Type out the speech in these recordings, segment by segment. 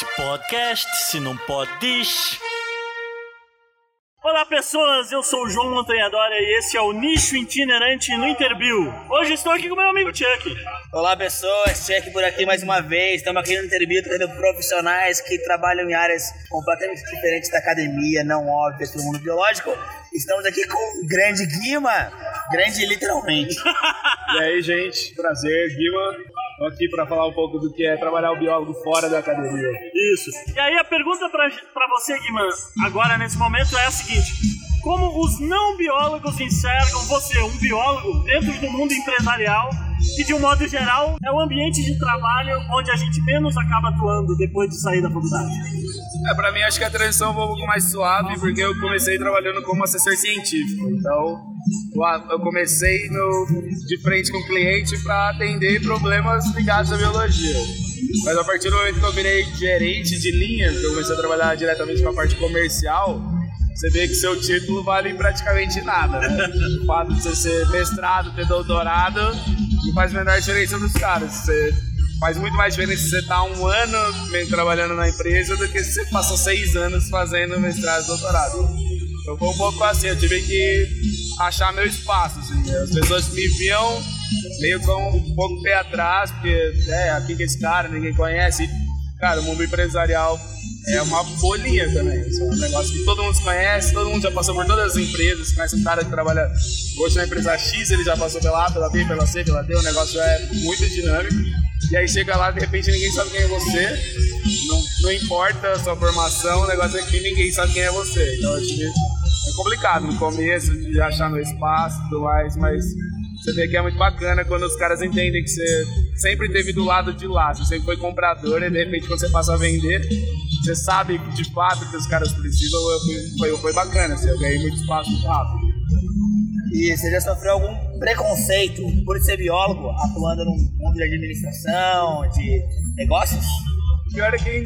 Se podcast, se não pode, diz. Olá pessoas, eu sou o João Montanhadora e esse é o Nicho Itinerante no Interview. Hoje estou aqui com meu amigo Chuck. Olá pessoas, Chuck por aqui mais uma vez. Estamos aqui no Interview trazendo profissionais que trabalham em áreas completamente diferentes da academia, não óbvias para o mundo biológico. Estamos aqui com o grande Guima, grande literalmente. E aí, gente, prazer, Guima. Tô aqui para falar um pouco do que é trabalhar o biólogo fora da academia. Isso. E aí a pergunta pra, pra você, Guiman, agora nesse momento é a seguinte: Como os não biólogos enxergam você, um biólogo, dentro do mundo empresarial, que de um modo geral é o ambiente de trabalho onde a gente menos acaba atuando depois de sair da faculdade? É, pra mim acho que a transição é um pouco mais suave, porque eu comecei trabalhando como assessor científico. Então, eu comecei no, de frente com o cliente para atender problemas ligados à biologia. Mas a partir do momento que eu virei gerente de linha, que eu comecei a trabalhar diretamente com a parte comercial, você vê que seu título vale praticamente nada. Né? O fato de você ser mestrado, ter doutorado, não faz a menor diferença dos caras. Você faz muito mais diferença você tá um ano trabalhando na empresa do que se você passou seis anos fazendo mestrado e doutorado. Então foi um pouco assim, eu tive que achar meu espaço. Assim? As pessoas me viam meio com um pouco pé atrás, porque é, aqui que esse cara, ninguém conhece. Cara, o mundo empresarial é uma bolinha também. Assim, é um negócio que todo mundo conhece, todo mundo já passou por todas as empresas, conhece um cara que trabalha hoje na empresa X, ele já passou pela A, pela B, pela C, pela D, o negócio é muito dinâmico. E aí chega lá, de repente ninguém sabe quem é você, não, não importa a sua formação, o negócio é que ninguém sabe quem é você. Então acho que é complicado no começo de achar meu espaço e tudo mais, mas você vê que é muito bacana quando os caras entendem que você sempre esteve do lado de lá, você sempre foi comprador e de repente quando você passa a vender, você sabe de fato que os caras precisam, foi, foi bacana, assim, eu ganhei muito espaço rápido. E você já sofreu algum preconceito por ser biólogo, atuando num mundo de administração, de negócios? Pior é que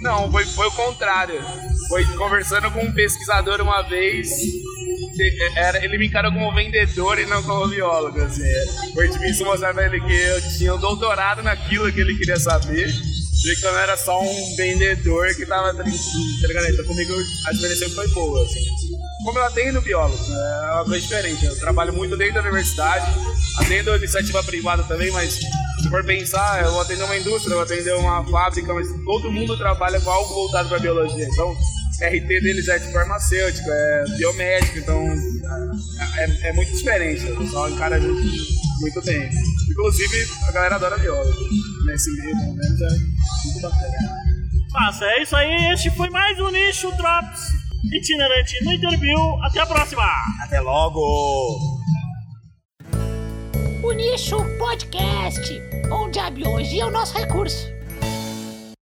não, foi, foi o contrário. Foi conversando com um pesquisador uma vez, era, ele me encarou como vendedor e não como biólogo. Assim. Foi difícil mostrar pra ele que eu tinha um doutorado naquilo que ele queria saber. E que eu era só um vendedor que tava entregando. Então comigo a experiência foi boa. Assim. Como eu atendo biólogo, né, é uma coisa diferente. Eu trabalho muito dentro da universidade, atendo iniciativa privada também, mas se for pensar, eu vou atender uma indústria, eu vou atender uma fábrica, mas todo mundo trabalha com algo voltado para biologia. Então, RT deles é de farmacêutico, é biomédico, então é, é, é muito diferente. O pessoal encara a gente muito bem. Inclusive, a galera adora biólogo. Nesse meio, pelo menos, é muito bacana. Massa, é isso aí. Este foi mais um Nicho Drops itinerante no Interview. Até a próxima! Até logo! Nicho Podcast, onde a biologia é o nosso recurso.